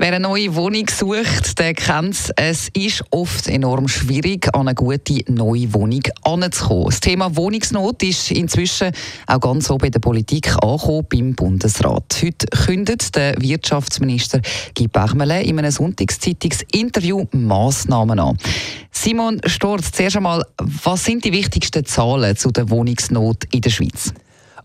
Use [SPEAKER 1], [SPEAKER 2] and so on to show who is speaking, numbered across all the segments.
[SPEAKER 1] Wer eine neue Wohnung sucht, der kennt es. Es ist oft enorm schwierig, an eine gute neue Wohnung heranzukommen. Das Thema Wohnungsnot ist inzwischen auch ganz oben in der Politik angekommen, beim Bundesrat. Heute kündet der Wirtschaftsminister Guy Bachmele in einem Sonntagszeitungsinterview Massnahmen an. Simon Storz, zuerst einmal, was sind die wichtigsten Zahlen zu der Wohnungsnot in der Schweiz?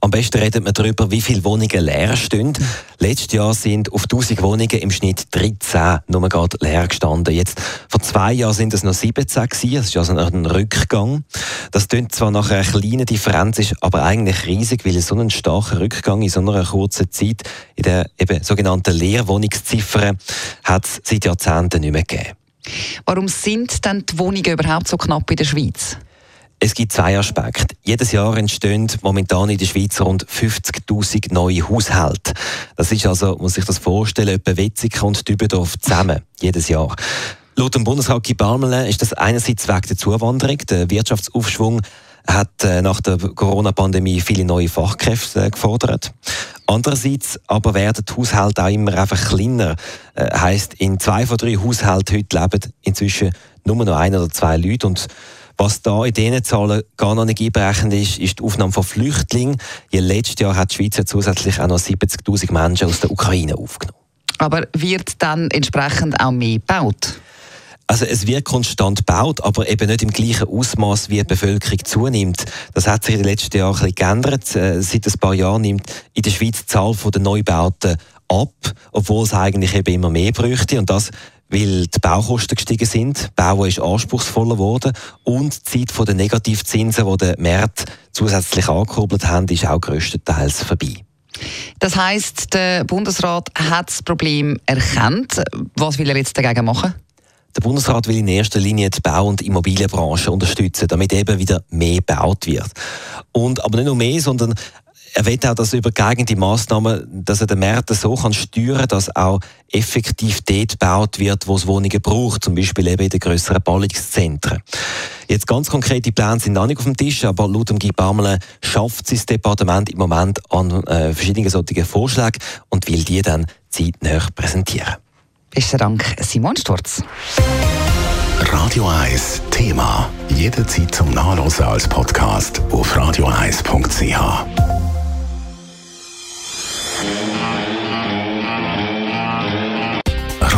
[SPEAKER 2] Am besten redet man darüber, wie viele Wohnungen leer stehen. Letztes Jahr sind auf 1000 Wohnungen im Schnitt 13 nur gerade leer gestanden. Jetzt, vor zwei Jahren sind es noch 17 gewesen. Das ist also ein Rückgang. Das klingt zwar nach einer kleinen Differenz, ist aber eigentlich riesig, weil so einen starken Rückgang in so einer kurzen Zeit in der eben sogenannten Leerwohnungsziffer hat es seit Jahrzehnten nicht mehr gegeben.
[SPEAKER 1] Warum sind denn die Wohnungen überhaupt so knapp in der Schweiz?
[SPEAKER 2] Es gibt zwei Aspekte. Jedes Jahr entstehen momentan in der Schweiz rund 50.000 neue Haushalte. Das ist also, muss ich das vorstellen, etwa Wetzikon und Dübendorf zusammen. Jedes Jahr. Laut dem Bundesrat Gibarmele ist das einerseits wegen der Zuwanderung. Der Wirtschaftsaufschwung hat äh, nach der Corona-Pandemie viele neue Fachkräfte äh, gefordert. Andererseits aber werden die Haushalte auch immer einfach kleiner. Äh, heißt, in zwei von drei Haushalten heute leben inzwischen nur noch ein oder zwei Leute und was da in diesen Zahlen gar noch nicht einberechnet ist, ist die Aufnahme von Flüchtlingen. Ja, letztes Jahr hat die Schweiz zusätzlich auch noch 70.000 Menschen aus der Ukraine aufgenommen.
[SPEAKER 1] Aber wird dann entsprechend auch mehr gebaut?
[SPEAKER 2] Also es wird konstant gebaut, aber eben nicht im gleichen Ausmaß, wie die Bevölkerung zunimmt. Das hat sich in den letzten Jahren ein bisschen geändert. Äh, seit ein paar Jahren nimmt in der Schweiz die Zahl der Neubauten ab, obwohl es eigentlich eben immer mehr bräuchte. Und das weil die Baukosten gestiegen sind, Bauen ist anspruchsvoller geworden und die Zeit der Negativzinsen, die den Markt zusätzlich angekurbelt haben, ist auch größtenteils vorbei.
[SPEAKER 1] Das heißt, der Bundesrat hat das Problem erkannt. Was will er jetzt dagegen machen?
[SPEAKER 2] Der Bundesrat will in erster Linie die Bau- und Immobilienbranche unterstützen, damit eben wieder mehr gebaut wird. Und, aber nicht nur mehr, sondern er will auch, dass über geeignete Massnahmen, dass er den Markt so kann steuern, dass auch effektiv dort gebaut wird, wo es Wohnungen braucht, zum Beispiel eben in den grösseren Ballungszentren. Jetzt ganz konkrete Pläne sind noch nicht auf dem Tisch, aber laut dem Guy Bamele schafft das Departement im Moment an äh, verschiedenen solchen Vorschlägen und will die dann zeitnah präsentieren.
[SPEAKER 1] Besten Dank, Simon Sturz.
[SPEAKER 3] Radio 1 Thema. Jederzeit zum Nachlesen als Podcast auf